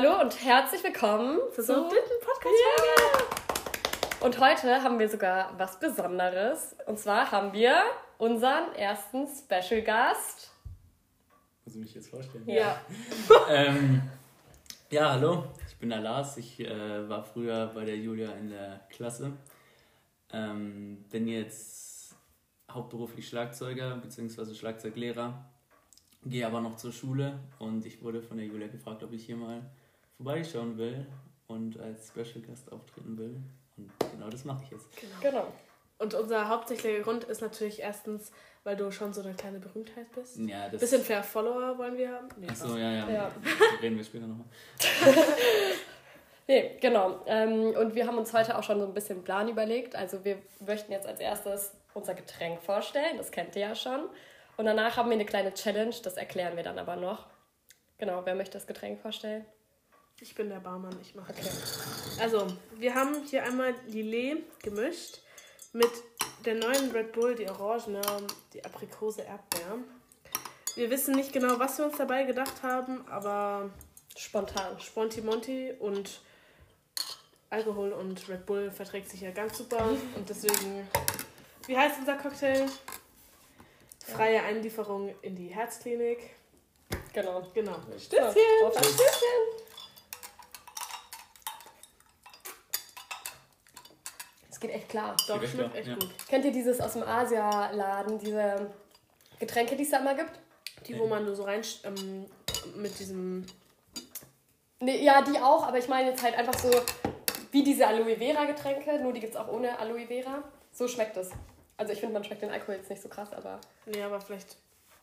Hallo und herzlich willkommen Zu so einem dritten Podcast-Folge. Und heute haben wir sogar was Besonderes. Und zwar haben wir unseren ersten Special Gast. Muss ich mich jetzt vorstellen? Ja. ähm, ja, hallo, ich bin der Lars. Ich äh, war früher bei der Julia in der Klasse. Ähm, bin jetzt hauptberuflich Schlagzeuger bzw. Schlagzeuglehrer. Gehe aber noch zur Schule und ich wurde von der Julia gefragt, ob ich hier mal vorbeischauen will und als Special Guest auftreten will. Und genau das mache ich jetzt. Genau. Und unser hauptsächlicher Grund ist natürlich erstens, weil du schon so eine kleine Berühmtheit bist. Ja, das. Bisschen fair Follower wollen wir haben. Nee, Achso, ja, ja, Ja. Reden wir später nochmal. Nee, genau. Ähm, und wir haben uns heute auch schon so ein bisschen Plan überlegt. Also wir möchten jetzt als erstes unser Getränk vorstellen. Das kennt ihr ja schon. Und danach haben wir eine kleine Challenge. Das erklären wir dann aber noch. Genau, wer möchte das Getränk vorstellen? Ich bin der Barmann, ich mache Okay. Also, wir haben hier einmal Lillet gemischt mit der neuen Red Bull, die Orangene, die Aprikose Erdbeer. Wir wissen nicht genau, was wir uns dabei gedacht haben, aber Spontan. Sponti Monti und Alkohol und Red Bull verträgt sich ja ganz super. Und deswegen, wie heißt unser Cocktail? Freie Einlieferung in die Herzklinik. Genau. Genau. Stößchen! auf ein Stößchen. Es geht echt klar. Doch, Geht schmeckt klar, echt ja. gut. Kennt ihr dieses aus dem Asialaden, diese Getränke, die es da immer gibt? Die, wo man nur so rein ähm, mit diesem. Nee, ja, die auch, aber ich meine jetzt halt einfach so wie diese Aloe Vera Getränke, nur die gibt es auch ohne Aloe Vera. So schmeckt es. Also ich finde, man schmeckt den Alkohol jetzt nicht so krass, aber... Nee, aber vielleicht.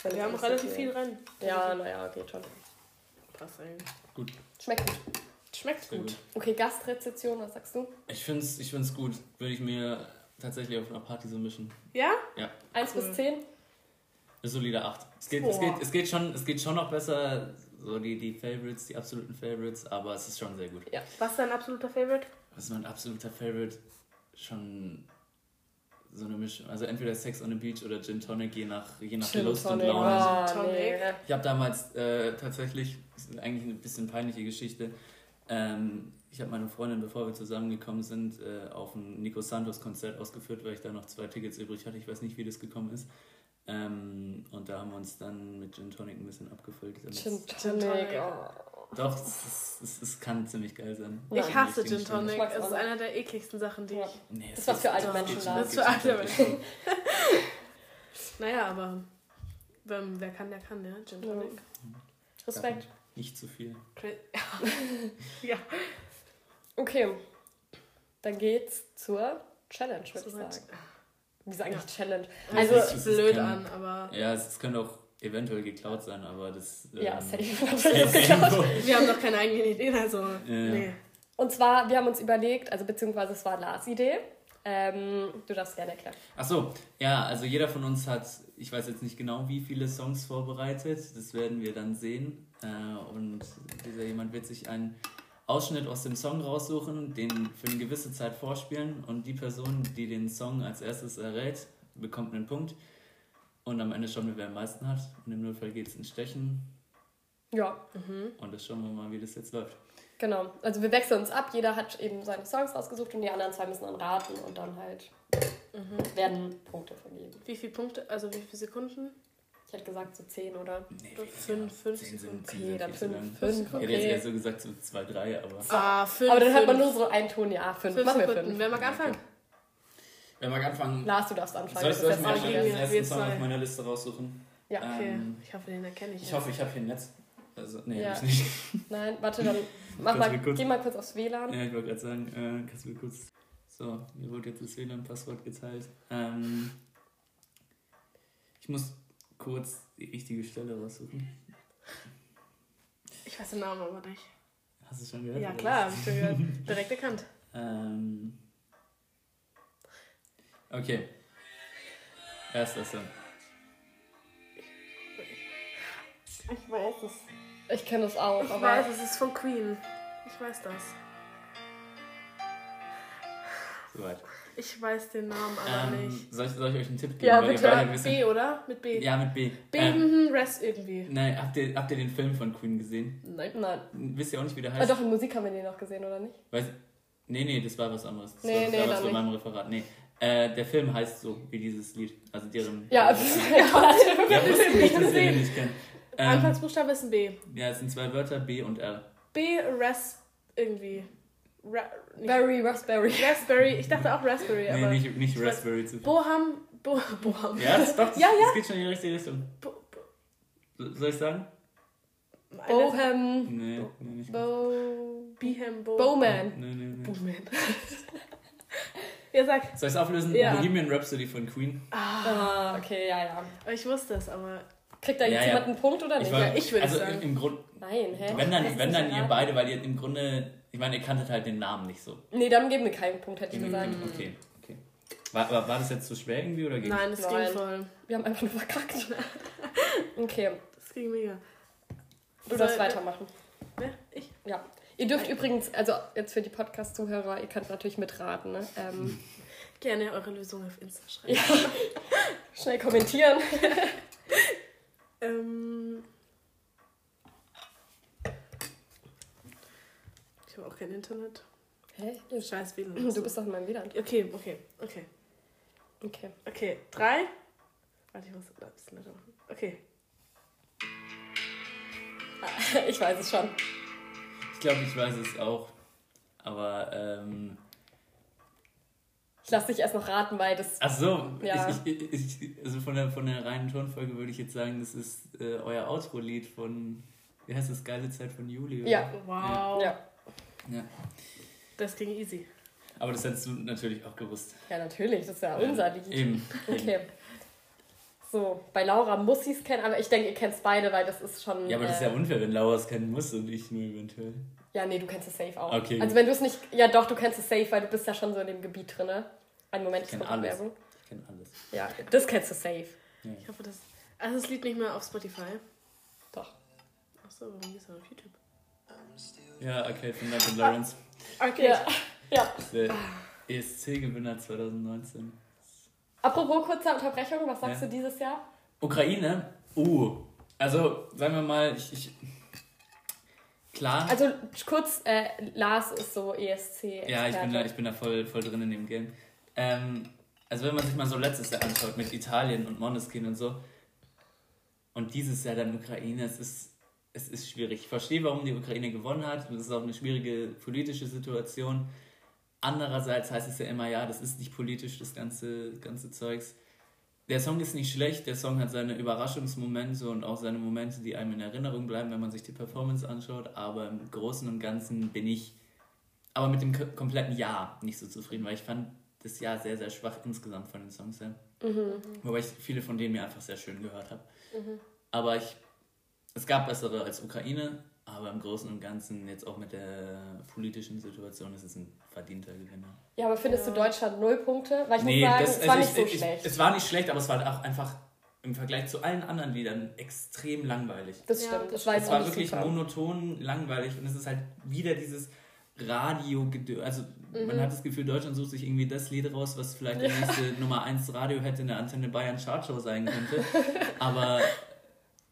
Wir haben relativ viel rein. Ja, naja, geht schon. Passt eigentlich. Gut. Schmeckt gut. Schmeckt gut. gut. Okay, Gastrezeption, was sagst du? Ich finde es ich find's gut. Würde ich mir tatsächlich auf einer Party so mischen. Ja? Ja, 1 Cool. bis 10? eine solide 8. Es geht, es, geht, es, geht schon, es geht schon noch besser, so die, die Favorites, die absoluten Favorites, aber es ist schon sehr gut. Was ist dein absoluter Favorite? Was ist mein absoluter Favorite? Schon so eine Mischung. Also entweder Sex on the Beach oder Gin Tonic, je nach, je nach Gin Lust und. Laune. Oh, Tonic. nee. Ich habe damals äh, tatsächlich, das ist eigentlich eine bisschen peinliche Geschichte, ähm, ich habe meine Freundin, bevor wir zusammengekommen sind, äh, auf ein Nico Santos Konzert ausgeführt, weil ich da noch zwei Tickets übrig hatte. Ich weiß nicht, wie das gekommen ist. Ähm, und da haben wir uns dann mit Gin Tonic ein bisschen abgefüllt. Gin Tonic. Oh. Doch, es, ist, es, es kann ziemlich geil sein. Ja. ich hasse Gin. Tonic. Es ist einer der ekligsten Sachen, die Ja. ich. Nee, Das ist was für alte Menschen. Das ist für alte tatsächlich. Naja, aber. Wer, wer kann, der kann, ja. Gin Ja. Tonic. Respekt. Nicht zu viel. Ja. Okay, dann geht's zur Challenge, würde ich sagen. Wie sage ich Ja. Challenge? Also, Also, es ist blöd kein- an, aber. Ja, es, es könnte auch eventuell geklaut sein, aber das. ja, ähm, safe. safe irgendwo. Wir haben noch keine eigenen Ideen, also. Nee. Und zwar, wir haben uns überlegt, also beziehungsweise es war Lars Idee. Ähm, du darfst gerne erklären. Ach so, ja, also jeder von uns hat, ich weiß jetzt nicht genau, wie viele Songs vorbereitet. Das werden wir dann sehen. Äh, und dieser jemand wird sich einen Ausschnitt aus dem Song raussuchen, den für eine gewisse Zeit vorspielen. Und die Person, die den Song als erstes errät, bekommt einen Punkt. Und am Ende schauen wir, wer am meisten hat. Und im Notfall geht es ins Stechen. Ja, Und das schauen wir mal, wie das jetzt läuft. genau. Also wir wechseln uns ab. Jeder hat eben seine Songs rausgesucht und die anderen zwei müssen dann raten und dann halt werden Punkte vergeben. Wie viele Punkte, also wie viele Sekunden? Hätte gesagt so zehn oder. Nee, Fünf- fünf Zehn Sekunden. sind, zehn Okay, sind dann viel zu fünf, lang. fünf, Ich hätte jetzt okay. eher so gesagt, so zwei, drei, aber. Ah, fünf. Aber dann hat man nur so einen Ton, ja, fünf. Fünf Machen wir Sekunden. fünf. Wer mag anfangen? Wer mag anfangen? Lars, du darfst anfangen. Soll ich, das soll ist ich das mir Beste. schnell Einzige. den ersten Song auf meiner Liste raussuchen? Ja, Okay, Ähm, ich hoffe, den erkenne ich. Ich hoffe, ich habe hier ein Netz. Also, nee, Ja. hab ich nicht. nein, warte, dann mach mal, du geh mal kurz aufs WLAN. Ja, ich wollte gerade sagen, äh, kannst du mir kurz. So, mir wurde jetzt das WLAN-Passwort geteilt. Ähm, ich muss kurz die richtige Stelle raussuchen. Ich weiß den Namen aber nicht. Hast du es schon gehört? Ja, oder? klar, hab ich schon gehört. Direkt erkannt. Ähm, okay. Erster Song. Ich weiß es. Ich kenne das auch, Ich aber weiß, es ist von Queen. Ich weiß das. Soweit. Ich weiß den Namen aber Ähm, nicht. soll, ich, soll ich euch einen Tipp geben? Ja, bitte. wisst- B, oder? Mit B. Ja, mit B. B, Ähm, mhm, Rest irgendwie. nein, habt ihr, habt ihr den Film von Queen gesehen? Nein. Nein. Wisst ihr auch nicht, wie der Ah, heißt? doch, in Musik haben wir den noch gesehen, oder nicht? Weiß, nee, nee, das war was anderes. Das Nee, war, das nee, war was von meinem Referat. Nee. Äh, der Film heißt so, wie dieses Lied. Also deren. Ja, das ist ja, nicht, dass ihr nicht kennt. Ähm, Anfangsbuchstabe ist ein B. ja, es sind zwei Wörter, B und R. B, Rest irgendwie. Ra nicht- Berry, Raspberry. Raspberry. Ich dachte auch Raspberry, Nee, aber. nicht, nicht ich Raspberry zu viel. Boham. Bo Boham. Ja, das, doch, das, Ja, ja. das geht schon in die richtige Richtung. Bo Bo So- Soll ich sagen? Bohem. Nee, nee, nicht. Bo... Behem Bo Bowman. Nee, nee, nee. Bowman. ja, sag. Soll ich es auflösen? Ja. Bohemian Rhapsody von Queen. Ah, okay, ja, ja. Ich wusste es, aber. Kriegt da jetzt Ja, ja. jemand einen Punkt oder nicht? war- Ja, ich würde also sagen. im Grund, Nein, hä? wenn dann, wenn dann ihr beide, weil ihr im Grunde, ich meine, ihr kanntet halt den Namen nicht so. Nee, dann geben wir keinen Punkt, hätte ich gesagt. Okay, okay. War, war, war das jetzt zu schwer irgendwie oder ging Nein, es Nein. ging voll. Wir haben einfach nur verkackt. Okay, Das ging mega. du darfst weitermachen. Ne? Ich? Ja. Ihr dürft übrigens, also jetzt für die Podcast-Zuhörer, ihr könnt natürlich mitraten, ne? Ähm, Gerne eure Lösung auf Insta schreiben. ja. Schnell kommentieren. Ähm. Ich habe auch kein Internet. Hä? Scheiß WLAN. Du bist doch in meinem WLAN. Okay, okay, okay. Okay. Okay, drei. Warte, ich muss da ein bisschen lauter machen. Okay. Ich weiß es schon. Ich glaube, ich weiß es auch. Aber, ähm. Ich lasse dich erst noch raten, weil das. Ach so, Ja. ich, ich, ich, also von der, von der reinen Tonfolge würde ich jetzt sagen, das ist äh, euer Outro-Lied von. Wie heißt das? Geile Zeit von Juli? oder? Ja. Wow. Ja. Ja. Das ging easy. Aber das hättest du natürlich auch gewusst. Ja, natürlich, das ist ja unser Lied. Eben. Okay. So, bei Laura muss sie es kennen, aber ich denke, ihr kennt es beide, weil das ist schon. Ja, aber das ist äh, ja unfair, wenn Laura es kennen muss und ich nur eventuell. Ja, nee, du kennst es safe auch. Okay. Also wenn du es nicht. Ja, doch, du kennst es safe, weil du bist ja schon so in dem Gebiet drin, ne? Einen Moment, Ich ich kenn mache alles. Werbung. Ich kenne alles. Ja, das kennst du safe. Ich hoffe, das. Also, es liegt nicht mehr auf Spotify. Doch. Achso, warum ist er auf YouTube? Ja, Arcade von Duncan Lawrence. Okay. Ja. ja. Der ESC-Gewinner 2019. Apropos kurze Unterbrechung, was sagst Ja. du dieses Jahr? Ukraine? Uh. Also, sagen wir mal, ich. ich klar. Also kurz, äh, Lars ist so ESC. Ja, ich bin da, ich bin da voll, voll drin in dem Game. Ähm, also wenn man sich mal so letztes Jahr anschaut mit Italien und Måneskin und so und dieses Jahr dann Ukraine, es ist, es ist schwierig. Ich verstehe, warum die Ukraine gewonnen hat. Das ist auch eine schwierige politische Situation. Andererseits heißt es ja immer, ja, das ist nicht politisch, das ganze, ganze Zeugs. Der Song ist nicht schlecht, der Song hat seine Überraschungsmomente und auch seine Momente, die einem in Erinnerung bleiben, wenn man sich die Performance anschaut, aber im Großen und Ganzen bin ich aber mit dem ko- kompletten Jahr nicht so zufrieden, weil ich fand das Jahr sehr, sehr schwach insgesamt von den Songs her. Wobei ich viele von denen mir einfach sehr schön gehört habe. Aber ich, es gab bessere als Ukraine, aber im Großen und Ganzen, jetzt auch mit der politischen Situation, ist es ein verdienter Gewinner. Ja, aber findest du Deutschland null Punkte? Weil ich Nee, muss sagen, das, es war also nicht ich, so ich, schlecht. Es war nicht schlecht, aber es war auch einfach im Vergleich zu allen anderen Liedern extrem langweilig. das Ja, stimmt. das Das war Es war nicht wirklich super. monoton, langweilig und es ist halt wieder dieses radio Also Mhm. man hat das Gefühl, Deutschland sucht sich irgendwie das Lied raus, was vielleicht die nächste Nummer 1 Radio hätte in der Antenne Bayern Chartshow sein könnte. aber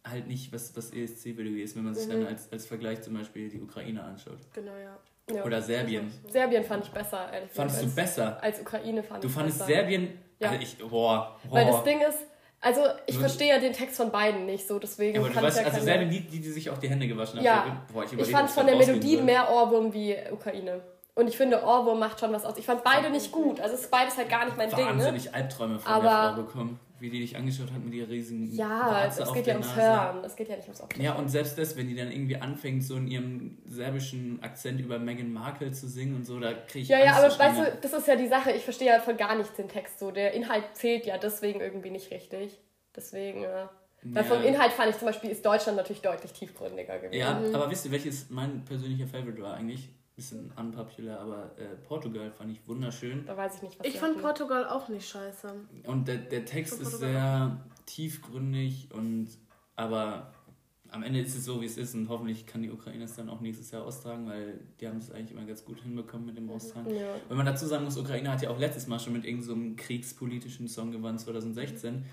halt nicht, was, was ESC-Video ist, wenn man sich Mhm. dann als, als Vergleich zum Beispiel die Ukraine anschaut. Genau, ja. Ja. Oder Serbien. Serbien fand ich besser, ehrlich Fandest du gesagt. besser? Als, als Ukraine fand Du ich fandest besser. Serbien. Ja. Also ich. Boah, boah. Weil das Ding ist, also ich verstehe ja den Text von beiden nicht so, deswegen ja, aber du kann weißt, ich ja also Serbien, die, die, die sich auch die Hände gewaschen haben. Ja. Boah, ich Ich fand von der Melodie soll. mehr Ohrwurm wie Ukraine. Und ich finde, Ohrwurm macht schon was aus. Ich fand beide nicht gut. Also es ist beides halt gar nicht mein Ding, ne? wahnsinnig Albträume von Aber- der Frau bekommen, wie die dich angeschaut hat mit ihrer riesigen Ja, Warze es auf geht der ja ums Nase. Hören. Es geht ja nicht ums Optik. Ja, und selbst das, wenn die dann irgendwie anfängt, so in ihrem serbischen Akzent über Meghan Markle zu singen und so, da kriege ich Ja, ja, aber weißt du, das ist ja die Sache. Ich verstehe ja von gar nichts den Text so. Der Inhalt zählt ja deswegen irgendwie nicht richtig. Deswegen, ja. Weil Ja. vom Inhalt fand ich zum Beispiel, ist Deutschland natürlich deutlich tiefgründiger gewesen. Ja, aber wisst ihr, welches mein persönlicher Favorite war eigentlich? Bisschen unpopular, aber äh, Portugal fand ich wunderschön. Da weiß ich nicht, was Ich fand hatten. Portugal auch nicht scheiße. Und der, der Text ist sehr tiefgründig und aber am Ende ist es so, wie es ist und hoffentlich kann die Ukraine es dann auch nächstes Jahr austragen, weil die haben es eigentlich immer ganz gut hinbekommen mit dem Austragen. Ja. Wenn man dazu sagen muss, Ukraine hat ja auch letztes Mal schon mit irgendeinem so kriegspolitischen Song gewonnen, 2016.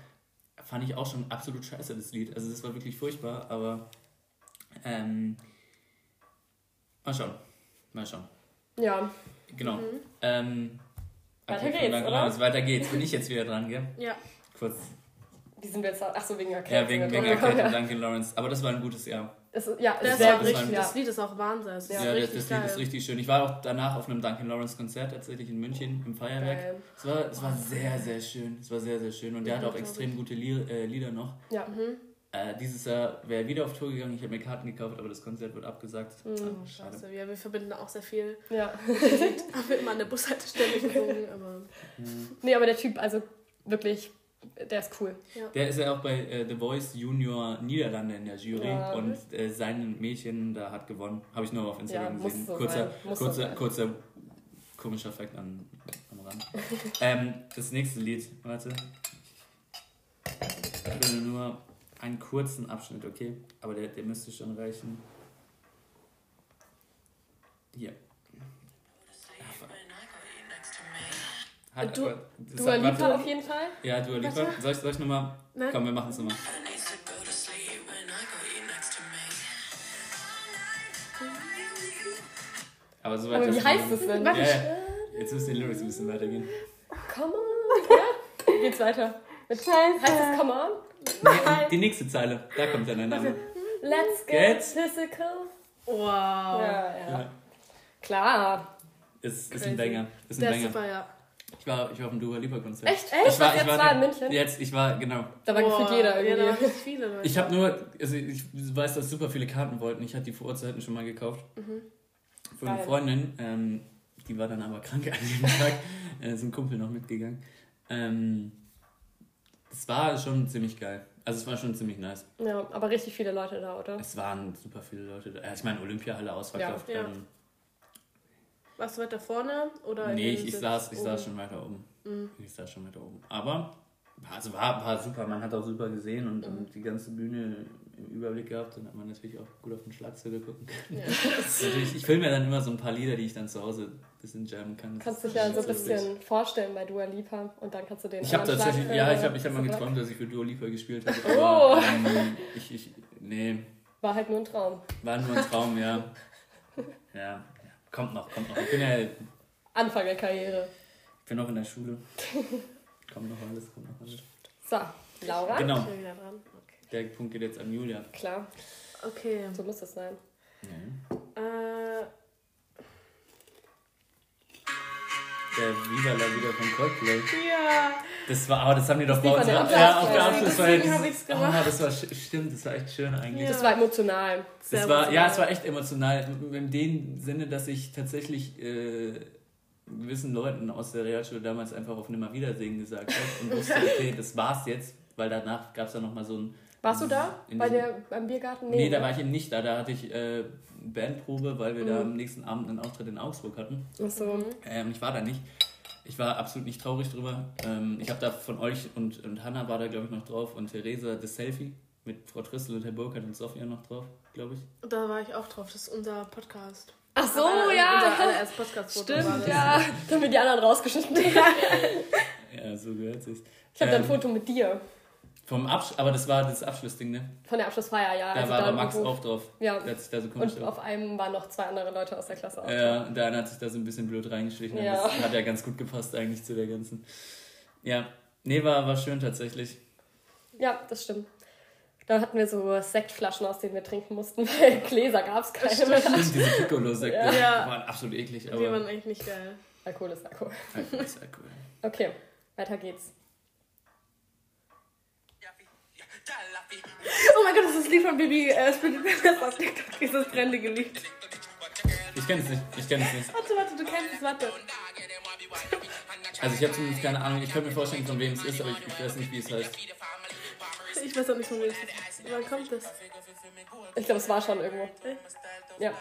Fand ich auch schon absolut scheiße, das Lied. Also das war wirklich furchtbar, aber ähm, mal schauen. Mal schauen. Ja, Genau. Mhm. Ähm, Weiter okay, geht's, oder? Lawrence. Weiter geht's. Bin ich jetzt wieder dran, gell? Ja. Kurz. wie sind wir jetzt? Ach so, wegen Erkältung. Ja, wegen, wegen Ja. Erkältung, danke Lawrence. Aber das war ein gutes Jahr. Das ist, ja, Das, sehr war richtig, Ja. das Lied ist auch Wahnsinn. Das ist Ja, das, richtig das geil. Lied ist richtig schön. Ich war auch danach auf einem Duncan Lawrence Konzert tatsächlich in München im Feuerwerk. Geil. Es war, es war sehr, sehr schön. Es war sehr, sehr schön. Und der hat auch extrem gute Lied, äh, Lieder noch. Ja. Mhm. Äh, dieses Jahr wäre er wieder auf Tour gegangen. Ich habe mir Karten gekauft, aber das Konzert wird abgesagt. Mhm. Oh, scheiße. Ja, wir verbinden auch sehr viel. ja. Haben wir immer an der Bushaltestelle gesungen, aber. Nee, aber der Typ, also wirklich, der ist cool. Der ist ja auch bei äh, The Voice Junior Niederlande in der Jury Ja. und äh, sein Mädchen da hat gewonnen. Habe ich nur auf Instagram Ja, muss gesehen. so kurzer, sein. Muss so kurzer, sein. kurzer komischer Fakt an, am Rand. ähm, das nächste Lied, warte. Ich will nur einen kurzen Abschnitt, okay? Aber der, der müsste schon reichen. Hier. Hat, Du- das Dua Lipa warte. auf jeden Fall. Ja, Dua Lipa. Warte. Soll ich, soll ich nochmal? Komm, wir machen es nochmal. Aber so weit Aber wie heißt es denn? Ja, ja. Jetzt müssen die Lyrics ein bisschen weitergehen. Come on. Ja? Geht's weiter. Mit, heißt es Come on? Nee, die nächste Zeile, da kommt dann der Name. Let's Get get physical. Wow. Ja, ja. Ja. Klar. Ist, ist ein. Banger. Ist ein Der ist Banger. super, ja. Ich war, ich war auf dem Dua Lipa Konzert. Echt? Ich Echt? war, Was ich jetzt war, war in München? Jetzt, ich war, genau. Da war gefühlt jeder Ja, da irgendwie. waren viele Leute. Ich habe nur, also ich weiß, dass super viele Karten wollten. Ich hatte die Vorzeiten schon mal gekauft. Für eine. Freundin, ähm, die war dann aber krank an dem Tag. Äh, ist ein Kumpel noch mitgegangen. Ähm, das war schon ziemlich geil. Also es war schon ziemlich nice. Ja, aber richtig viele Leute da, oder? Es waren super viele Leute da. Ja, Ich meine, Olympiahalle ausverkauft. Ja, ja. Ähm, Warst du weiter vorne? Oder nee, ich, ich, saß, ich oben? saß schon weiter oben. Mhm. Ich saß schon weiter oben. Aber also war, war super. Man hat auch super gesehen und, Mhm. und die ganze Bühne im Überblick gehabt. Dann hat man natürlich auch gut auf den Schlagzeuger gucken können. Ja. Ich filme mir dann immer so ein paar Lieder, die ich dann zu Hause bisschen jammen kann. Das Kannst dich ja so ein ganz lustig. bisschen vorstellen bei Dua Lipa und dann kannst du den Ich habe tatsächlich, ja, ich habe ich hab mal geträumt, dass ich für Dua Lipa gespielt habe. Oh. Aber, ähm, ich, ich, nee, War halt nur ein Traum. war nur ein Traum, ja. Ja, ja. kommt noch, kommt noch. Ich bin ja ich Anfang der Karriere. bin noch in der Schule. Kommt noch alles, kommt noch alles. So, Laura? Genau, Ich bin wieder dran. Okay. der Punkt geht jetzt an Julia. Klar, okay. so muss es sein. Nee. Der Viva la Vida von Coldplay. ja. Das war, aber das haben die doch bei uns. Ja, auf der Abschlussfeier. Dieses- gemacht. Oh, das war stimmt, das war echt schön eigentlich. Ja. Das war emotional. Sehr Das war, ja, emotional. es war echt emotional. In dem Sinne, dass ich tatsächlich äh, gewissen Leuten aus der Realschule damals einfach auf Nimmerwiedersehen gesagt habe und wusste, okay, das war's jetzt, weil danach gab es dann nochmal so ein. Warst du da? in Bei der, beim Biergarten? Nee, da ne? war ich eben nicht da. Da hatte ich äh, Bandprobe, weil wir da Mhm. am nächsten Abend einen Auftritt in Augsburg hatten. Achso. Ähm, ich war da nicht. Ich war absolut nicht traurig drüber. Ähm, ich habe da von euch und, und Hanna war da, glaube ich, noch drauf und Theresa das Selfie mit Frau Trissel und Herr Burkhardt und Sophia noch drauf, glaube ich. Da war ich auch drauf. Das ist unser Podcast. Ach so, Aber, äh, ja. Unser Podcast-Foto Stimmt, ja. Da haben wir die anderen rausgeschnitten. Ja, so gehört sich. Ich habe da ein Ähm, Foto mit dir. Vom Absch aber das war das Abschlussding, ne? Von der Abschlussfeier, ja. Da also war aber da Max auch drauf. Ja. Der hat sich da so komisch Und drauf. auf einem waren noch zwei andere Leute aus der Klasse auch. Ja, und der eine hat sich da so ein bisschen blöd reingeschlichen. aber Ja. Das hat ja ganz gut gepasst eigentlich zu der ganzen. Ja, nee, war, war schön tatsächlich. Ja, das stimmt. Da hatten wir so Sektflaschen, aus denen wir trinken mussten, weil Gläser gab es keine mehr. Stimmt, diese Piccolo-Sekte Ja. waren absolut eklig, Die aber waren echt nicht geil. Alkohol ist Alkohol. Alkohol ist Alkohol. Okay, weiter geht's. Oh mein Gott, das ist das Lied von Baby äh, Spirit Palace auf TikTok. Ist das trendige Lied. Ich kenne es nicht, ich kenne es nicht. Warte, warte, du kennst es, warte. Also ich habe zumindest keine Ahnung, ich könnte mir vorstellen, von wem es ist, aber ich, ich weiß nicht, wie es heißt. Ich weiß auch nicht, von wem es ist. Wann kommt das? Ich glaube, es war schon irgendwo. Ja.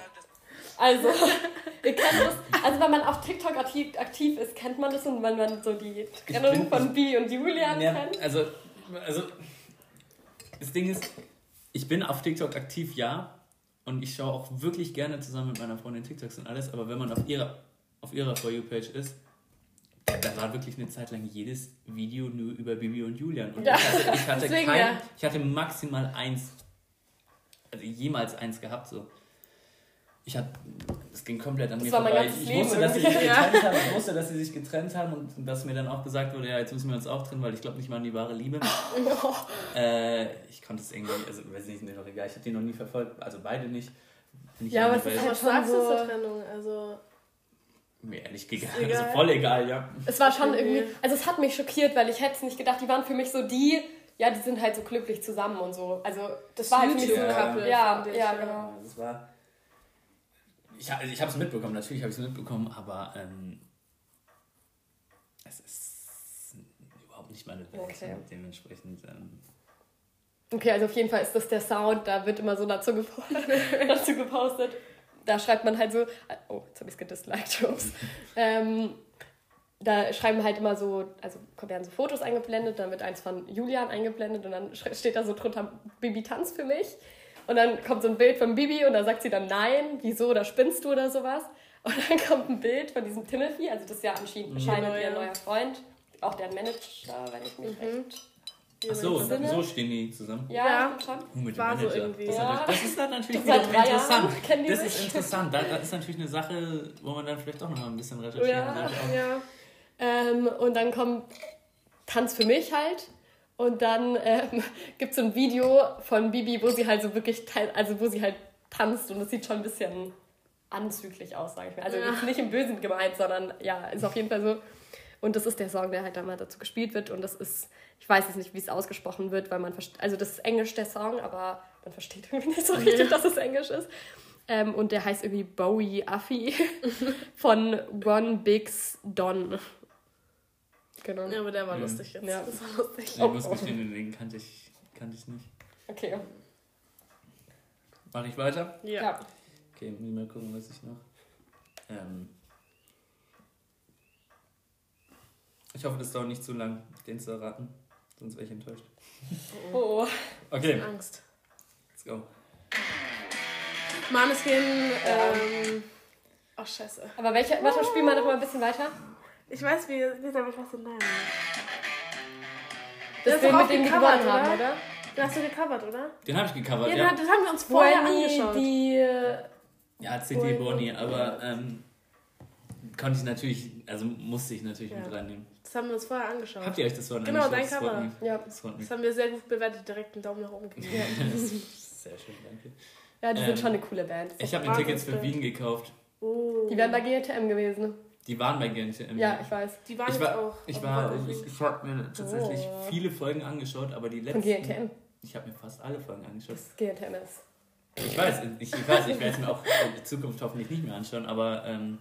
Also, ihr kennt das. Also, wenn man auf TikTok aktiv, aktiv ist, kennt man das und wenn man so die Trennung von B und Julian Ja, kennt. also, also, das Ding ist, ich bin auf TikTok aktiv, ja. Und ich schaue auch wirklich gerne zusammen mit meiner Freundin TikToks und alles. Aber wenn man auf ihrer, auf ihrer For You-Page ist, da war wirklich eine Zeit lang jedes Video nur über Bibi und Julian. Und Ja. ich hatte, ich hatte, Deswegen, kein, ja. ich hatte maximal eins, also jemals eins gehabt. So. Ich hatte, das ging komplett an Das mir war mein vorbei. Ich Leben wusste, dass sie sich getrennt haben. Ich wusste, dass sie sich getrennt haben und dass mir dann auch gesagt wurde, ja, jetzt müssen wir uns auch trennen, weil ich glaube nicht mal an die wahre Liebe. Äh, ich konnte es irgendwie, also weiß nicht, ist doch egal. Ich habe die noch nie verfolgt, also beide nicht. Bin ich Ja, aber es ist. Was schon sagst du so- zur Trennung? Also, mir ehrlich egal. Also voll egal, ja. Es war schon Okay. irgendwie, also es hat mich schockiert, weil ich hätte es nicht gedacht, die waren für mich so die, ja, die sind halt so glücklich zusammen und so. Also das war halt für mich so, YouTube-Couple, ja, fand ich, ja, ja. genau. Das war. Ich, also ich habe es mitbekommen, natürlich habe ich es mitbekommen, aber ähm, es ist überhaupt nicht meine Welt. Okay. Dementsprechend. Ähm, Okay, also auf jeden Fall ist das der Sound, da wird immer so dazu, gepo dazu gepostet. Da schreibt man halt so, oh, jetzt habe ich es gedisliked, ups. ähm, da schreiben halt immer so, also werden so Fotos eingeblendet, dann wird eins von Julian eingeblendet und dann steht da so drunter, Bibi tanzt für mich. Und dann kommt so ein Bild von Bibi und da sagt sie dann nein, wieso, da spinnst du oder sowas. Und dann kommt ein Bild von diesem Timothy, also das ist ja anscheinend Genau, ihr neuer Freund, auch deren Manager, wenn ich mich recht... ach so, so stehen die zusammen. Ja, Ja. schon. Oh, mit dem War so irgendwie. Das, ist Ja. das ist dann natürlich wieder interessant. Jahren Das ist interessant. Da, das ist natürlich eine Sache, wo man dann vielleicht auch noch mal ein bisschen recherchieren Ja. sollte. Ja. Ähm, und dann kommt Tanz für mich halt. Und dann ähm, gibt es so ein Video von Bibi, wo sie halt so wirklich, also wo sie halt tanzt und das sieht schon ein bisschen anzüglich aus, sage ich mal. Also Ja. nicht im Bösen gemeint, sondern ja, ist auf jeden Fall so. Und das ist der Song, der halt dann mal dazu gespielt wird und das ist, ich weiß jetzt nicht, wie es ausgesprochen wird, weil man versteht, also das ist Englisch der Song, aber man versteht irgendwie nicht so richtig, dass es Englisch ist. Ähm, und der heißt irgendwie Bowie Affy von Ron Biggs Don. Genau. ja, aber der war Mhm. lustig jetzt. Ja. Das war lustig. Ich muss gestehen, den kannte ich, kannte ich nicht. Okay. Mache ich weiter? Ja. Ja. Okay, muss ich mal gucken, was ich noch. Ähm ich hoffe, das dauert nicht zu lang, den zu erraten. Sonst wäre ich enttäuscht. Oh. Okay, Angst. let's go. Maneskin, ähm. Oh, scheiße. Aber welche, warte, spiel mal noch mal ein bisschen weiter. Ich weiß, wie, wie soll ich was denn nennen? Das ist Bild, doch mit dem wir aufgecovert, gewonnen haben, oder? oder? Den hast du gecovert, oder? Den habe ich gecovert, Ja, ja. das haben wir uns vorher Bonnie, angeschaut. die. äh, Ja, CD Bonnie, aber ähm, konnte ich natürlich, also musste ich natürlich Ja. mit reinnehmen. Das haben wir uns vorher angeschaut. Habt ihr euch das vorhin Genau, angeschaut? dein Das freut Cover. mich. Ja. Das. Das haben wir sehr gut bewertet, direkt einen Daumen nach oben gegeben. Sehr schön, danke. Ja, die Ähm, sind schon eine coole Band. Ich habe mir Tickets für. Wien gekauft. Oh. Die wären bei GTM gewesen. Die waren bei GNTM. Ja, ich weiß. Die waren Ich jetzt war, auch. ich, war, ich, ich habe mir tatsächlich Oh. viele Folgen angeschaut, aber die Von letzten. GTM. Ich habe mir fast alle Folgen angeschaut. Das GTM ist. Ich weiß, ich, ich weiß, ich werde es mir auch in Zukunft hoffentlich nicht mehr anschauen, aber ähm,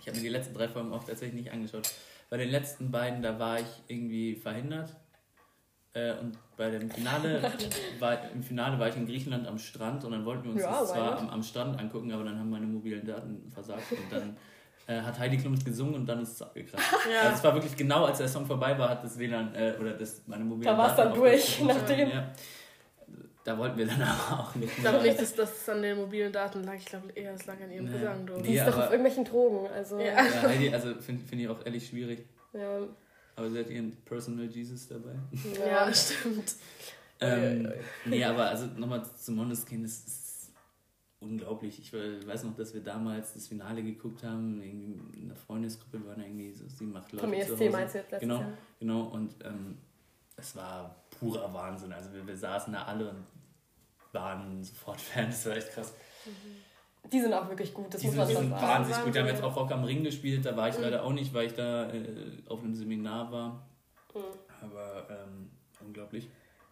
ich habe mir die letzten drei Folgen auch tatsächlich nicht angeschaut. Bei den letzten beiden, da war ich irgendwie verhindert. Äh, und bei dem Finale, war, im Finale war ich in Griechenland am Strand und dann wollten wir uns Ja, das zwar am, am Strand angucken, aber dann haben meine mobilen Daten versagt und dann äh, hat Heidi Klum gesungen und dann ist es abgekratzt. Ja. Also es war wirklich genau, als der Song vorbei war, hat das WLAN äh, oder das meine mobilen Da war's Daten dann durch, nachdem. Ja. Da wollten wir dann aber auch nicht Ich glaube nicht, dass das an den mobilen Daten lag. Ich glaube eher, es lag an ihrem Nee. Gesang. Du. Nee. Die ist doch auf irgendwelchen Drogen. Also. Ja. Ja, Heidi, also finde find ich auch ehrlich schwierig. Ja. Aber sie hat ihren Personal Jesus dabei. Ja, stimmt. Ähm, nee, aber also nochmal zu Måneskin, das ist unglaublich. Ich weiß noch, dass wir damals das Finale geguckt haben. Irgendwie in der Freundesgruppe waren irgendwie so sieben, acht Leute Vom zu ESC Hause. meinst du jetzt letztes Genau, Jahr? genau. Und ähm, es war purer Wahnsinn. Also wir, wir saßen da alle und waren sofort Fans. Das war echt krass. Die sind auch wirklich gut, das Die muss sind, man die schon sind sagen. wahnsinnig gut. Die haben jetzt auch Rock am Ring gespielt. Da war ich leider auch nicht, weil ich da äh, auf einem Seminar war. Mhm. Aber ähm, unglaublich.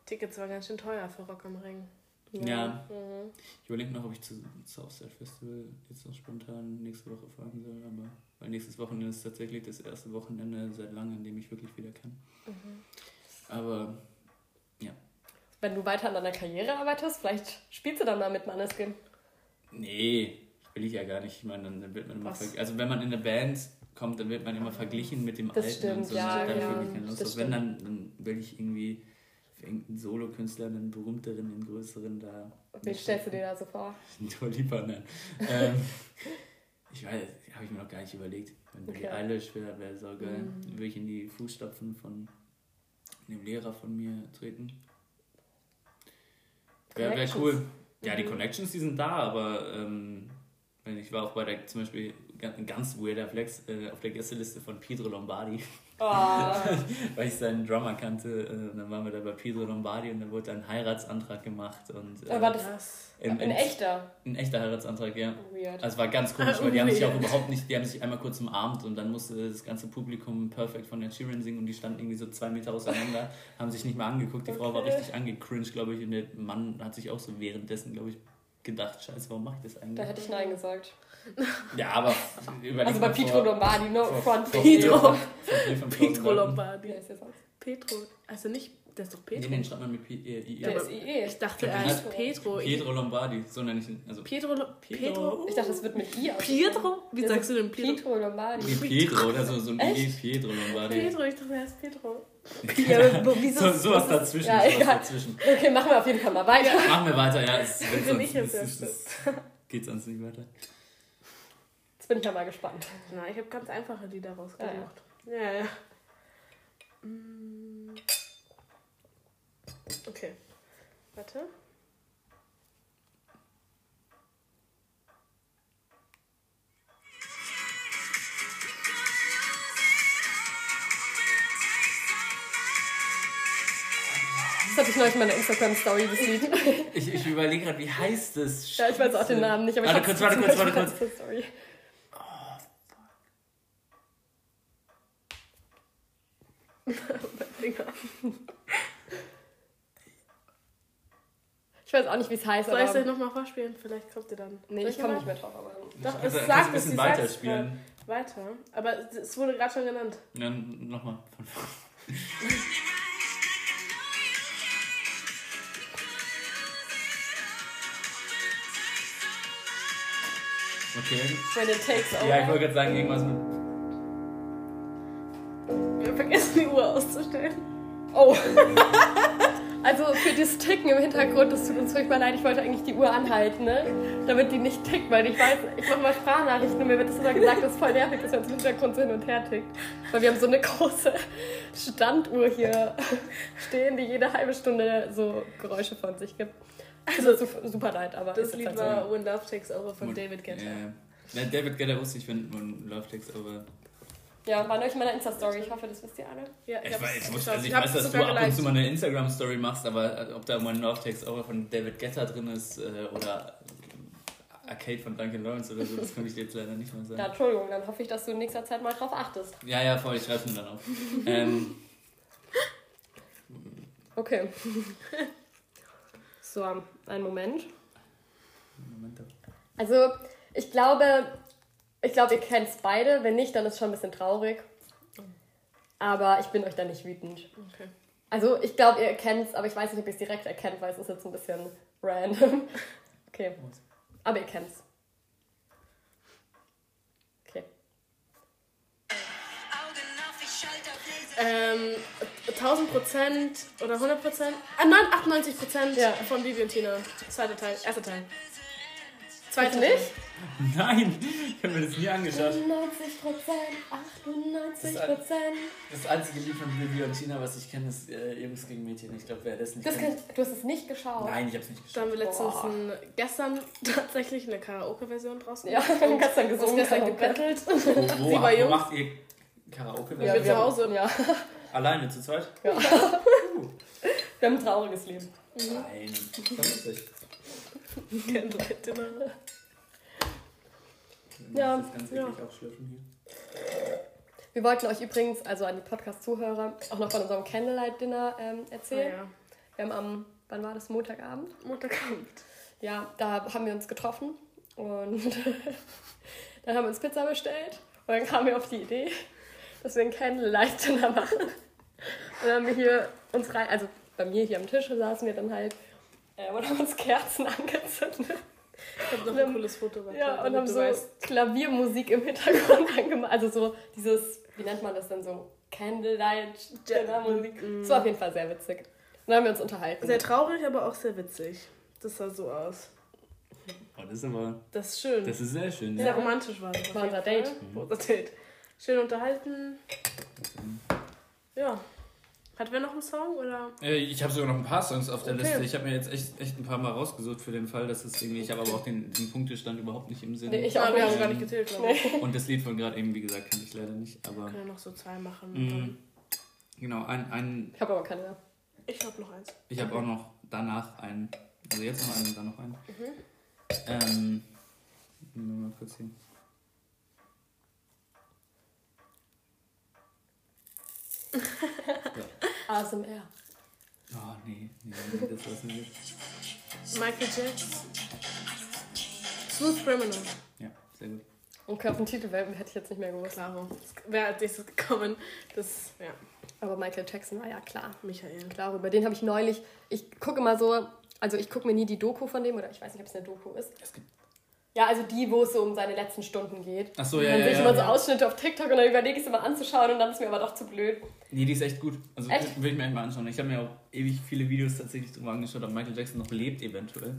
Tickets waren ganz schön teuer für Rock am Ring. Ja. Mhm. Ich überlege noch, ob ich zu Southside Festival jetzt noch spontan nächste Woche fahren soll. Aber weil nächstes Wochenende ist tatsächlich das erste Wochenende seit langem, in dem ich wirklich wieder kann. Mhm. Aber Wenn du weiter an deiner Karriere arbeitest, vielleicht spielst du dann mal mit Maneskin. nee, will ich ja gar nicht. Ich meine, dann wird man immer Also wenn man in eine Band kommt, dann wird man immer verglichen mit dem Das Alten stimmt, und so. ja, da habe ich ja, wirklich keine Lust. Wenn, dann, dann will ich irgendwie irgendeinen Solokünstler, einen berühmteren, einen größeren da. Wen stellst du dir da so vor? Dua Lipa, nein. ähm, ich weiß, habe ich mir noch gar nicht überlegt. Wenn Billie Okay. Eilish wäre, wäre so geil. Mhm. Würde ich in die Fußstapfen von dem Lehrer von mir treten. Wäre wär cool. Ja, die Mhm. Connections, die sind da, aber ähm, ich war auch bei der, zum Beispiel, ein ganz weirder Flex, äh, auf der Gästeliste von Pietro Lombardi, Oh, weil ich seinen Drummer kannte. Äh, dann waren wir da bei Pietro Lombardi und dann wurde ein Heiratsantrag gemacht. Und, äh, Aber das- Krass. in, ein echter. ein echter Heiratsantrag, ja. Weird. Also war ganz komisch, weil die haben sich auch überhaupt nicht, die haben sich einmal kurz umarmt und dann musste das ganze Publikum perfekt von der Sheeran singen und die standen irgendwie so zwei Meter auseinander, haben sich nicht mal angeguckt. Die Frau war Okay. richtig angecringed, glaube ich, und der Mann hat sich auch so währenddessen, glaube ich, gedacht, scheiße, warum mache ich das Da eigentlich? hätte ich Nein gesagt. Ja, aber Also bei Pietro vor- Lombardi, no vor- front. vor Pietro. vor vier. Wie Lombardi. heißt der sonst? Petro. Also nicht, der ist doch Nee, Petro. den schreibt man mit P äh, I, Der ist IE. Ich dachte, er heißt Petro. Pietro Lombardi, so nenne ich ihn. Also Pietro. Petro. Ich dachte, das wird mit I. Pietro? Wie Ja, so sagst du denn Pietro? Pietro Lombardi. wie Pietro oder so, so ein I, Echt? Pietro Lombardi. Petro, ich dachte, er heißt Petro. Ja, wieso? So, sowas dazwischen, Ja, sowas egal. dazwischen. Okay, machen wir auf jeden Fall mal weiter. Machen wir weiter, ja. Es, wenn Bin sonst, ich jetzt es, es, erst. es, geht sonst nicht weiter. Bin ich ja mal gespannt. Na, ich habe ganz einfache Lieder rausgesucht. Ah, Ja, ja. Mm. Okay. Warte. Das hatte ich neulich in meiner Instagram-Story, das Lied. Ich, ich überlege gerade, wie heißt das? Ja, ich weiß auch den Namen nicht, aber ich Warte kurz, warte kurz, warte kurz. Ich weiß auch nicht, wie es heißt, Soll ich es euch nochmal vorspielen? Vielleicht kommt ihr dann. Nee, Soll ich komme nicht mehr drauf, aber... Doch, Also, es sagt ein bisschen weiter spielen. Weiter. Aber es wurde gerade schon genannt. Ja, nochmal. Okay. When it takes over. Ja, ich wollte gerade sagen, irgendwas mit. Uhr auszustellen. Oh. Also für das Ticken im Hintergrund, das tut uns furchtbar leid. Ich wollte eigentlich die Uhr anhalten, ne? damit die nicht tickt, weil ich weiß, ich mache mal Sprachnachrichten und mir wird das immer gesagt, dass es voll nervig ist, wenn es im Hintergrund so hin und her tickt. Weil wir haben so eine große Standuhr hier stehen, die jede halbe Stunde so Geräusche von sich gibt. Also su- super leid, aber Das ist Lied halt so. war When Love Takes Over von David Guetta. Ja. Ja, David Guetta wusste ich, wenn man Love Takes Over. Ja, war neulich in meiner Insta-Story. Ich hoffe, das wisst ihr alle. Ja, Ich, weiß, ich, geschaut. wusste, also ich hab's weiß, dass du ab und geliked. zu mal eine Instagram-Story machst, aber äh, ob da mal ein Love Takes Over von David Guetta drin ist äh, oder Arcade von Duncan Lawrence oder so, das kann ich dir jetzt leider nicht mehr Ja, sagen. Entschuldigung, dann hoffe ich, dass du in nächster Zeit mal drauf achtest. Ja, ja, voll, ich schreibe ihn dann auf. ähm, Okay. So, einen Moment. Moment. Also, ich glaube, ich glaube, ihr kennt es beide. Wenn nicht, dann ist es schon ein bisschen traurig. Aber ich bin euch da nicht wütend. Okay. Also, ich glaube, ihr kennt es, aber ich weiß nicht, ob ihr es direkt erkennt, weil es ist jetzt ein bisschen random. Okay. Aber ihr kennt es. Okay. Ähm, 1000 Prozent oder 100 Prozent? Ah, nein, 98 Prozent Ja. von Bibi und Tina. Zweiter Teil, erster Teil. Zweite nicht? Nein, ich habe mir das nie angeschaut. 90 Prozent, 98 Das Prozent. Das einzige Lied von Bibi und Tina, was ich kenne, ist äh, Jungs gegen Mädchen. Ich glaube, wer das nicht Das kennt. kann, du hast es nicht geschaut. Nein, ich habe es nicht Da geschaut. haben wir letztens ein, gestern tatsächlich eine Karaoke-Version draußen. Ja, wir haben gestern gesungen. gestern gebettelt. Wo, wo, Sie war wo jung. macht ihr Karaoke? Ja, wir zu Hause. Ja, Alleine, zu zweit? wir haben ein trauriges Leben. Nein, vernünftig. Candlelight Dinner. Ja, Das ganz ja. hier. Wir wollten euch übrigens, also an die Podcast-Zuhörer, auch noch von unserem Candlelight-Dinner ähm, Ah, erzählen. ja. Wir haben am, wann war das, Montagabend? Montagabend. Ja, da haben wir uns getroffen und dann haben wir uns Pizza bestellt und dann kamen wir auf die Idee, dass wir ein Candlelight-Dinner machen. Und dann haben wir hier uns rein, also bei mir hier am Tisch saßen wir dann halt äh, und haben uns Kerzen angezündet. Ich habe noch ein cooles Foto. warte, Ja, und haben so weißt. Klaviermusik im Hintergrund angemacht. Also so dieses, wie nennt man das denn so? Candlelight Dinner Musik. Mm. Das war auf jeden Fall sehr witzig. Und dann haben wir uns unterhalten. Sehr traurig, aber auch sehr witzig. Das sah so aus. Oh, das ist aber. Das ist schön. Das ist sehr schön. sehr Ja. romantisch war das. War unser. Date. War Unser Date. Schön unterhalten. Ja. Hat wer noch einen Song oder? Äh, Ich habe sogar noch ein paar Songs auf der Okay. Liste. Ich habe mir jetzt echt, echt ein paar Mal rausgesucht für den Fall, dass es irgendwie. Ich habe aber auch den, den Punktestand überhaupt nicht im Sinn. Nee, ich Ja, auch wir haben gar nicht gezählt, glaube ich. Und das Lied von gerade eben, wie gesagt, kann ich leider nicht. Aber Wir können ja noch so zwei machen. mh, genau, ein, ein, Ich habe aber keine mehr. Ich habe noch eins. ich habe auch noch danach einen. Also jetzt noch einen und dann noch einen. Mhm. Ähm, nehmen wir mal kurz hin. ASMR. Oh, nee, nee, nee das lassen wir jetzt. Michael Jackson. Smooth Criminal. Ja, sehr gut. Okay, auf den Titel hätte ich jetzt nicht mehr gewusst. Klaro. Wer als nächstes gekommen? Das, ja, Aber Michael Jackson war ja klar. Michael. Klar, über den habe ich neulich. Ich gucke immer so, also ich gucke mir nie die Doku von dem, oder ich weiß nicht, ob es eine Doku ist. Es gibt Ja, also die, wo es so um seine letzten Stunden geht. Ach so, ja, dann ja, sehe ich ja. immer so Ausschnitte auf TikTok und dann überlege ich es immer anzuschauen und dann ist mir aber doch zu blöd. Nee, die ist echt gut. Also Echt? will ich mir echt mal anschauen. Ich habe mir auch ewig viele Videos tatsächlich drüber angeschaut, ob Michael Jackson noch lebt eventuell.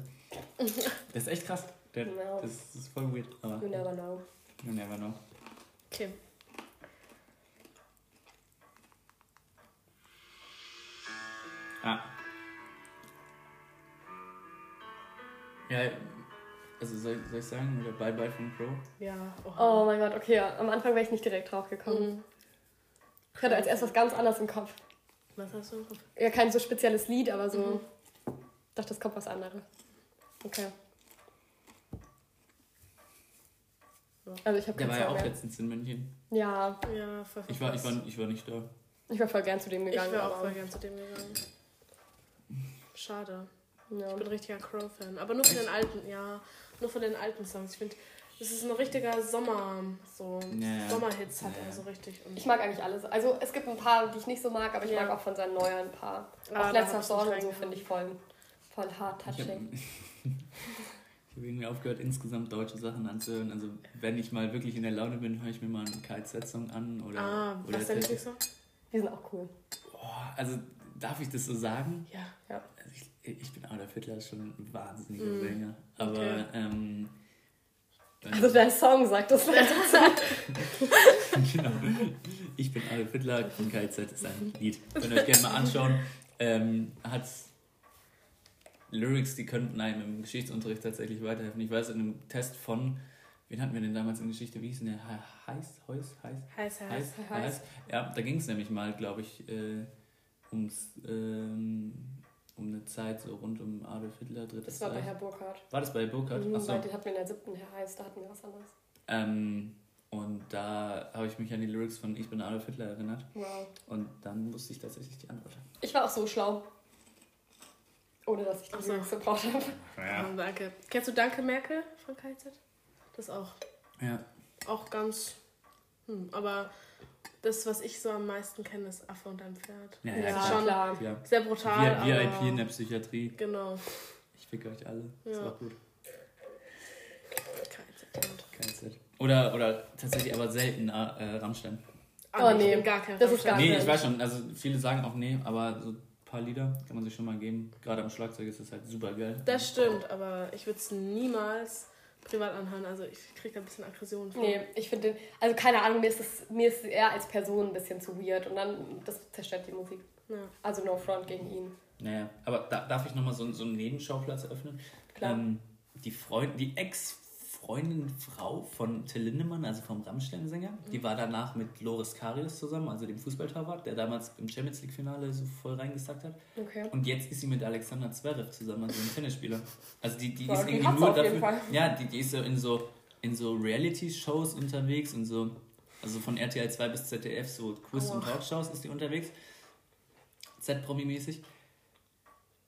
Das ist echt krass. Der, Genau. das, ist voll weird. Aber You never know. you never know. Okay. Ah. Ja, also soll, soll ich sagen, oder Bye Bye von Crow? Ja. Oh mein Gott, okay, ja. am Anfang wäre ich nicht direkt drauf gekommen. Mhm. Ich hatte als erstes was ganz anderes im Kopf. Was hast du im Kopf? Ja, kein so spezielles Lied, aber so. Mhm. Ich dachte, es kommt was anderes. Okay. Also ich habe Der war ja auch mehr. letztens in München. Ja, Ja, voll Ich war, ich war, ich war nicht da. ich war voll gern zu dem Ich gegangen. wäre auch aber- voll gern zu dem gegangen. Schade. ja. Ich bin ein richtiger Crow-Fan. Aber nur von den alten, ja, nur von den alten Songs. Ich finde, das ist ein richtiger Sommer, so Ja. Sommerhits hat Ja, er so richtig. Und Ich mag eigentlich alles. Also es gibt ein paar, die ich nicht so mag, aber ich Ja. mag auch von seinen neuen ein paar. Ah, auch letzter Song und so finde ich voll, voll hart Ich habe touching. ich hab irgendwie aufgehört, insgesamt deutsche Sachen anzuhören. Also, wenn ich mal wirklich in der Laune bin, höre ich mir mal einen KZ-Song an. Oder, ah, oder was ist Tete. Lieblingssong? Die sind auch cool. Boah, also, darf ich das so sagen? Ja. Ja. Also ich, ich bin Adolf Hitler ist schon ein wahnsinniger Mm. Sänger. Aber, Okay. ähm. Also der Song sagt das genau. Ich bin Adolf Hitler von KZ ist ein Lied. Könnt ihr euch gerne mal anschauen. Ähm, hat Lyrics, die könnten einem im Geschichtsunterricht tatsächlich weiterhelfen. Ich weiß, in einem Test von, wen hatten wir denn damals in Geschichte? Wie hieß denn der? He- Heiß? Heus? Heiß? Heiß, heiß. Heiß? Heiß. Heiß? Ja, da ging es nämlich mal, glaube ich, äh, ums, ähm, um eine Zeit so rund um Adolf Hitler, drittes Das war bei. Herr Burkhardt. War das bei Burkhardt? Mhm, Achso. Den hatten wir in der siebten Herr heißt, da hatten wir was anderes. Ähm, und da habe ich mich an die Lyrics von Ich bin Adolf Hitler erinnert. Wow. Und dann wusste ich tatsächlich die Antwort. Ich war auch so schlau. Ohne dass ich die so. Lyrics gebraucht habe. Ja. danke. Kennst du Danke Merkel von KZ? Das auch. Ja. Auch ganz. Hm, aber das, was ich so am meisten kenne, ist Affe und ein Pferd. Ja, Ja, ja, klar. klar. Ja. Sehr brutal. Wir, aber VIP in der Psychiatrie. Genau. Ich fick euch alle. Das Ja. war gut. KZ. KZ. Oder, oder tatsächlich aber selten äh, Rammstein. Ah, Oh, nee. gar kein Das ist gar. Nee, nicht. ich weiß schon. Also viele sagen auch nee, aber so ein paar Lieder kann man sich schon mal geben. Gerade am Schlagzeug ist das halt super geil. Das stimmt, aber ich würde es niemals privat anhören. Also ich kriege da ein bisschen Aggression von. Nee, ich finde den, also keine Ahnung, mir ist, das, mir ist er als Person ein bisschen zu weird und dann, das zerstört die Musik. Ja. Also no front gegen ihn. Naja, aber da, darf ich nochmal so, so einen Nebenschauplatz eröffnen? Klar. Ähm, die Freund, die Ex-Freundin, Frau von Till Lindemann, also vom Rammstein-Sänger, die war danach mit Loris Karius zusammen, also dem Fußballtorwart, der damals im Champions League-Finale so voll reingesackt hat. Okay. Und jetzt ist sie mit Alexander Zverev zusammen, also einem Tennisspieler. Also die, die Boah, ist irgendwie nur dafür. Ja, die, die ist so in so in so Reality-Shows unterwegs und so, also von RTL 2 bis ZDF, so Quiz- und Aua. Talkshows ist die unterwegs. Z-Promi-mäßig.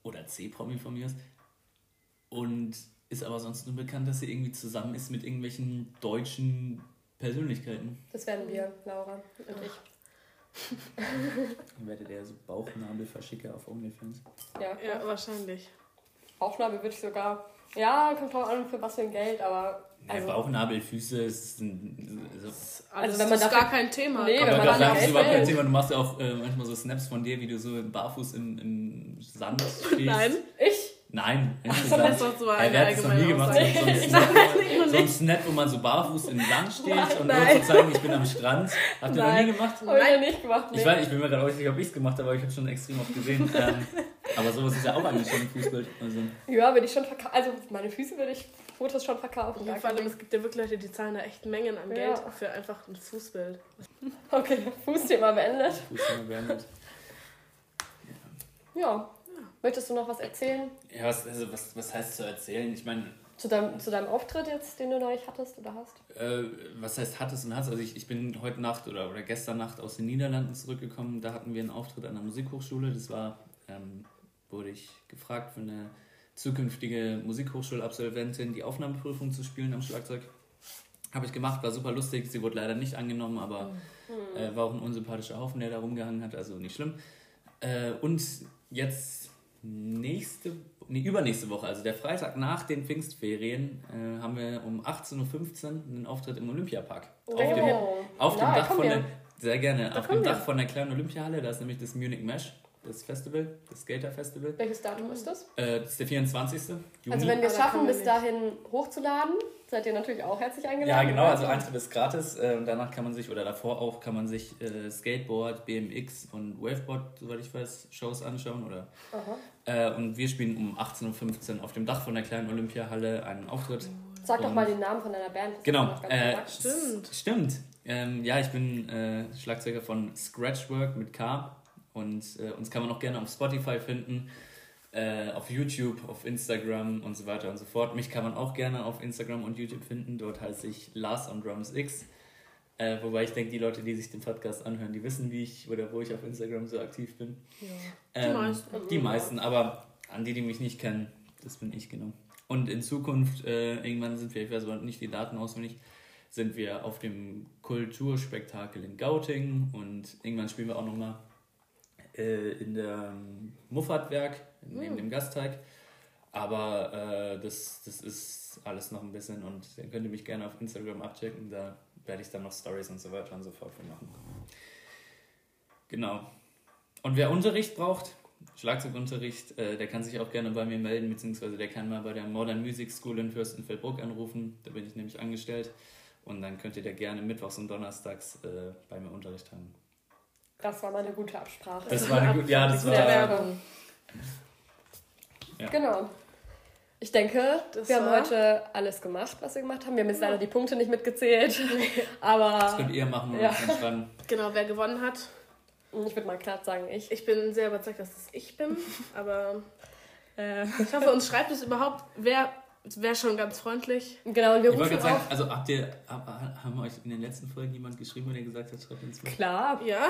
Oder C-Promi von mir aus. Und ist aber sonst nur bekannt, dass sie irgendwie zusammen ist mit irgendwelchen deutschen Persönlichkeiten. Das werden wir, Laura und ich. Dann werdet ihr so Bauchnabel verschicke auf OnlyFans. Ja, Ja, wahrscheinlich. Bauchnabel würde ich sogar Ja, kommt drauf an, für was für ein Geld, aber. Ja, Also, Bauchnabel, Füße ist ein, so. Also, Also wenn man das ist dafür- gar kein Thema. Nee, Kann wenn Aber man man das da gar ist Geld überhaupt kein. Thema. Du machst ja auch äh, manchmal so Snaps von dir, wie du so barfuß im, im Sand stehst. Nein. ich? Nein, war so Äh, eine wer hat das noch nie gemacht? So, so, ein Snap, so ein Snap, wo man so barfuß im Sand steht und nur Nein. zu zeigen, ich bin am Strand. Habt ihr noch Nein. nie gemacht? Ich noch nicht gemacht. Nee. Ich, weiß, ich bin mir gerade auch nicht sicher, ob ich es gemacht habe, aber ich habe schon extrem oft gesehen. Ähm, aber sowas ist ja auch eigentlich schon ein Fußbild. Also, Ja, würde ich schon verkaufen. Also, meine Füße würde ich Fotos schon verkaufen. Ja, vor allem, es gibt ja wirklich Leute, die zahlen da echt Mengen an Ja. Geld für einfach ein Fußbild. Okay, Fußthema beendet. Fußball beendet. Ja. Möchtest du noch was erzählen Ja, was, also was, was heißt zu erzählen? Ich meine, zu deinem, zu deinem Auftritt jetzt, den du neulich hattest oder hast? Äh, was heißt hattest und hast? Also ich, ich bin heute Nacht oder, oder gestern Nacht aus den Niederlanden zurückgekommen. Da hatten wir einen Auftritt an der Musikhochschule. Das war, ähm, wurde ich gefragt für eine zukünftige Musikhochschulabsolventin die Aufnahmeprüfung zu spielen am Schlagzeug. Habe ich gemacht, war super lustig. Sie wurde leider nicht angenommen, aber äh, war auch ein unsympathischer Haufen, der da rumgehangen hat, also nicht schlimm. Äh, und jetzt nächste, nee, übernächste Woche, also der Freitag nach den Pfingstferien, äh, haben wir um 18.15 Uhr einen Auftritt im Olympiapark. Auf dem, auf dem Na, Dach komm von der, sehr gerne, auf dem wir. Dach von der kleinen Olympiahalle, da ist nämlich das Munich Mesh, das Festival, das Skater Festival. Welches Datum ist das? Äh, das ist der 24. Juni. Also, wenn wir es da schaffen, wir bis dahin hochzuladen, seid ihr natürlich auch herzlich eingeladen. Ja, genau, also Eintritt ist gratis. Ähm, danach kann man sich, oder davor auch, kann man sich äh, Skateboard, BMX und Waveboard, soweit ich weiß, Shows anschauen. Oder, Aha. Äh, und wir spielen um 18.15 Uhr auf dem Dach von der kleinen Olympiahalle einen Auftritt. Sag doch Und- mal den Namen von deiner Band. das Genau, äh. Stimmt. s- Stimmt. Ähm, ja, ich bin äh, Schlagzeuger von Scratchwork mit K. Und äh, uns kann man auch gerne auf Spotify finden, äh, auf YouTube, auf Instagram und so weiter und so fort. Mich kann man auch gerne auf Instagram und YouTube finden. Dort heiße ich Lars on Drums X. Äh, wobei ich denke, die Leute, die sich den Podcast anhören, die wissen, wie ich oder wo ich auf Instagram so aktiv bin. Ähm, meisten. Die meisten, aber an die, die mich nicht kennen, das bin ich genau. Und in Zukunft, äh, irgendwann sind wir, ich weiß aber nicht die Daten auswendig, sind wir auf dem Kulturspektakel in Gauting und irgendwann spielen wir auch nochmal äh, in der ähm, Muffatwerk, neben dem Gasteig. Aber äh, das, das ist alles noch ein bisschen und ihr könnt ihr mich gerne auf Instagram abchecken, da werde ich dann noch Stories und so weiter und so fort für machen. Genau. Und wer Unterricht braucht, Schlagzeugunterricht, äh, der kann sich auch gerne bei mir melden, beziehungsweise der kann mal bei der Modern Music School in Fürstenfeldbruck anrufen. Da bin ich nämlich angestellt. Und dann könnt ihr da gerne mittwochs und donnerstags äh, bei mir Unterricht haben. Das war mal eine gute Absprache. Das war eine gute, ja, das war. Werbung. Ja. Genau. Ich denke, Das wir haben heute alles gemacht, was wir gemacht haben. Wir haben jetzt leider die Punkte nicht mitgezählt. Aber Das könnt ihr machen und Ja. schreiben. Genau, wer gewonnen hat. ich würde mal klar sagen, ich. Ich bin sehr überzeugt, dass es ich bin. Aber Äh, ich hoffe, uns schreibt es überhaupt. Wer wäre schon ganz freundlich. genau, und wir Ich wollte rufen gerade sagen, auf. also habt ihr, hab, haben euch in den letzten Folgen jemand geschrieben, der gesagt hat, schreibt uns mal. Klar. Ja,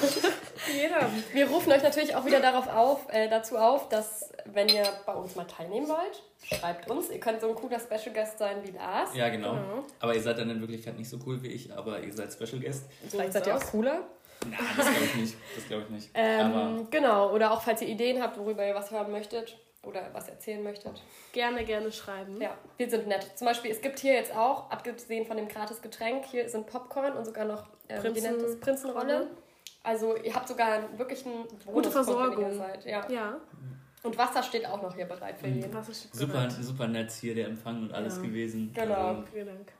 jeder. Wir rufen euch natürlich auch wieder darauf auf, äh, dazu auf, dass, wenn ihr bei uns mal teilnehmen wollt, schreibt uns. Ihr könnt so ein cooler Special Guest sein wie Lars. Ja, genau. Genau. Aber ihr seid dann in Wirklichkeit nicht so cool wie ich, aber ihr seid Special Guest. Vielleicht So seid ihr auch cooler. Na, das glaube ich nicht. Das glaube ich nicht. aber Ähm, genau, oder auch falls ihr Ideen habt, worüber ihr was hören möchtet oder was erzählen möchtet. Gerne, gerne schreiben. Ja, wir sind nett. Zum Beispiel, es gibt hier jetzt auch, abgesehen von dem gratis Getränk, hier sind Popcorn und sogar noch ähm, wie Prinzen- nennt das? Prinzenrolle. Also ihr habt sogar einen, wirklich einen Bonuspunkt, Versorgung. wenn ihr hier seid. Ja. Ja. Und Wasser steht auch noch hier bereit für jeden. Was ist super, bereit. super nett hier der Empfang und alles Ja. gewesen. Genau. Also, Vielen Dank.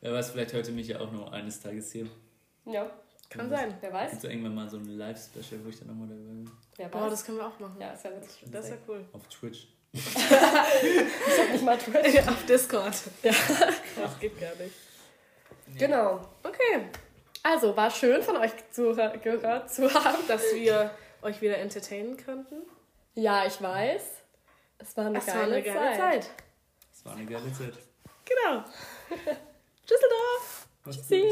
wer weiß, vielleicht hört ihr mich ja auch noch eines Tages hier. Ja, Kann sein. wer weiß. Gibt es irgendwann mal so ein Live-Special, wo ich dann nochmal dabei bin? Wer das können wir auch machen. ja, ist ja witzig. Das ist ja cool. Auf Twitch. Ich hab nicht mal Twitch. Auf Discord. Ja. Das geht gar nicht. Genau. Okay, Also, war schön von euch gehört zu haben. dass wir euch wieder entertainen konnten. Ja, ich weiß. Es war eine, Es geile, war eine geile Zeit. Zeit. Das war eine geile Zeit. Genau. Gut. Tschüssi.